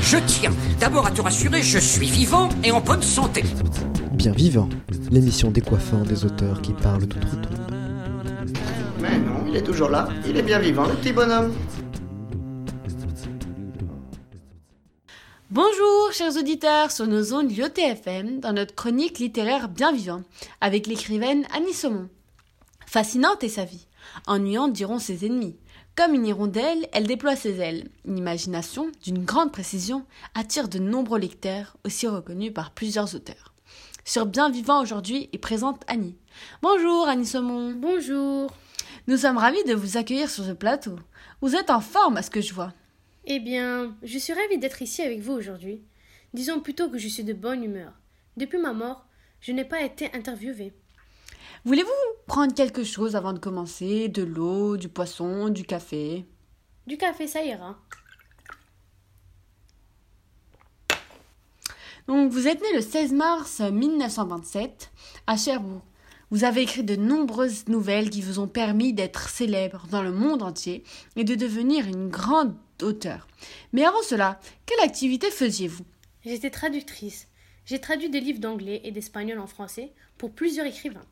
Je tiens d'abord à te rassurer, je suis vivant et en bonne santé. Bien vivant, l'émission décoiffant des auteurs qui parlent tout outre Mais non, il est toujours là, il est bien vivant, le petit bonhomme. Bonjour chers auditeurs sur nos ondes FM dans notre chronique littéraire bien vivant avec l'écrivaine Annie Saumon. Fascinante est sa vie, ennuyante diront ses ennemis. Comme une hirondelle, elle déploie ses ailes. Une imagination d'une grande précision attire de nombreux lecteurs, aussi reconnus par plusieurs auteurs. Sur Bien Vivant aujourd'hui est présente Annie. Bonjour Annie Saumon. Bonjour. Nous sommes ravis de vous accueillir sur ce plateau. Vous êtes en forme à ce que je vois. Eh bien, je suis ravie d'être ici avec vous aujourd'hui. Disons plutôt que je suis de bonne humeur. Depuis ma mort, je n'ai pas été interviewée. Voulez-vous prendre quelque chose avant de commencer? De l'eau, du poisson, du café? Du café, ça ira. Donc, vous êtes né le 16 mars 1927 à Cherbourg. Vous avez écrit de nombreuses nouvelles qui vous ont permis d'être célèbre dans le monde entier et de devenir une grande auteur. Mais avant cela, quelle activité faisiez-vous? J'étais traductrice. J'ai traduit des livres d'anglais et d'espagnol en français pour plusieurs écrivains.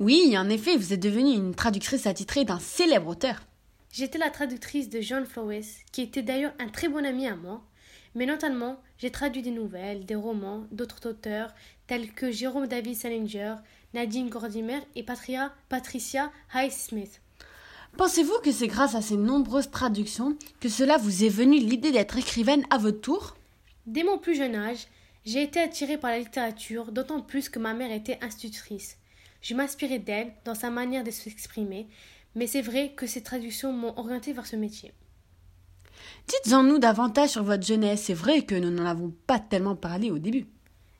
Oui, en effet, vous êtes devenue une traductrice attitrée d'un célèbre auteur. J'étais la traductrice de John Flowes, qui était d'ailleurs un très bon ami à moi. Mais notamment, j'ai traduit des nouvelles, des romans d'autres auteurs tels que Jérôme David Salinger, Nadine Gordimer et Patria, Patricia Highsmith. Pensez-vous que c'est grâce à ces nombreuses traductions que cela vous est venu l'idée d'être écrivaine à votre tour? Dès mon plus jeune âge, j'ai été attirée par la littérature, d'autant plus que ma mère était institutrice. Je m'inspirais d'elle dans sa manière de s'exprimer, mais c'est vrai que ces traductions m'ont orientée vers ce métier. Dites-en nous davantage sur votre jeunesse. C'est vrai que nous n'en avons pas tellement parlé au début.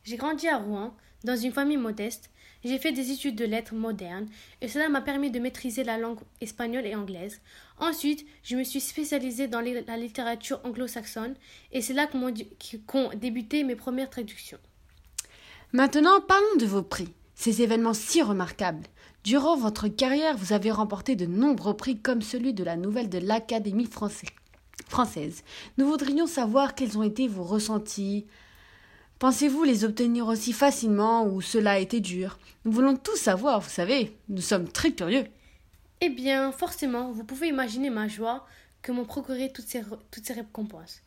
J'ai grandi à Rouen, dans une famille modeste, j'ai fait des études de lettres modernes et cela m'a permis de maîtriser la langue espagnole et anglaise. Ensuite, je me suis spécialisée dans la littérature anglo-saxonne et c'est là qu'ont débuté mes premières traductions. Maintenant, parlons de vos prix, ces événements si remarquables. Durant votre carrière, vous avez remporté de nombreux prix comme celui de la nouvelle de l'Académie française. Nous voudrions savoir quels ont été vos ressentis, Pensez-vous les obtenir aussi facilement ou cela a été dur? Nous voulons tout savoir, vous savez, nous sommes très curieux. Eh bien, forcément, vous pouvez imaginer ma joie que m'ont procuré toutes ces, toutes ces récompenses.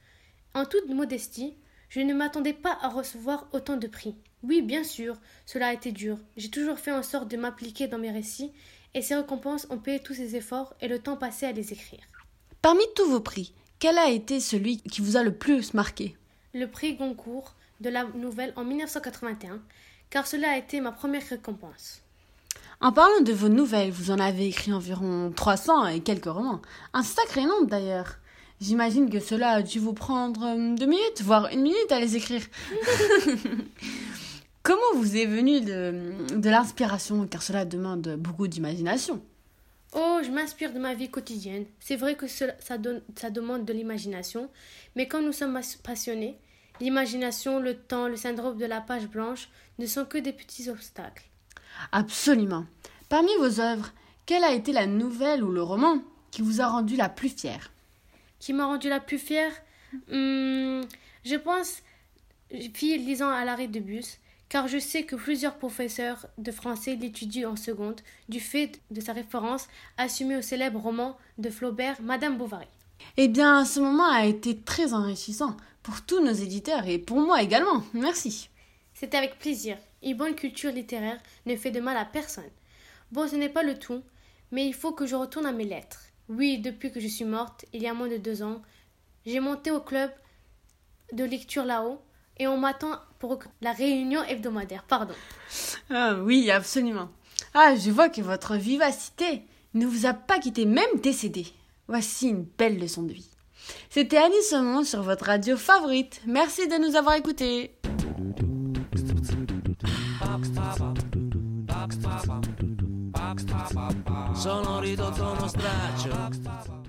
En toute modestie, je ne m'attendais pas à recevoir autant de prix. Oui, bien sûr, cela a été dur. J'ai toujours fait en sorte de m'appliquer dans mes récits, et ces récompenses ont payé tous ces efforts et le temps passé à les écrire. Parmi tous vos prix, quel a été celui qui vous a le plus marqué? Le prix Goncourt de la nouvelle en 1981, car cela a été ma première récompense. En parlant de vos nouvelles, vous en avez écrit environ 300 et quelques romans. Un sacré nombre d'ailleurs. J'imagine que cela a dû vous prendre euh, deux minutes, voire une minute à les écrire. Comment vous est venue de, de l'inspiration? Car cela demande beaucoup d'imagination. Oh, je m'inspire de ma vie quotidienne. C'est vrai que ça, donne, ça demande de l'imagination, mais quand nous sommes passionnés, L'imagination, le temps, le syndrome de la page blanche ne sont que des petits obstacles. Absolument. Parmi vos œuvres, quelle a été la nouvelle ou le roman qui vous a rendu la plus fière? Qui m'a rendu la plus fière hmm, Je pense, fille lisant à l'arrêt de bus, car je sais que plusieurs professeurs de français l'étudient en seconde, du fait de sa référence assumée au célèbre roman de Flaubert, Madame Bovary. Eh bien, ce moment a été très enrichissant pour tous nos éditeurs et pour moi également. Merci. C'est avec plaisir. Une bonne culture littéraire ne fait de mal à personne. Bon, ce n'est pas le tout, mais il faut que je retourne à mes lettres. Oui, depuis que je suis morte, il y a moins de deux ans, j'ai monté au club de lecture là-haut et on m'attend pour la réunion hebdomadaire. Pardon. Ah oui, absolument. Ah, je vois que votre vivacité ne vous a pas quitté, même décédé. Voici une belle leçon de vie. C'était Annie Saumon sur votre radio favorite. Merci de nous avoir écoutés. Sono ridotto uno straccio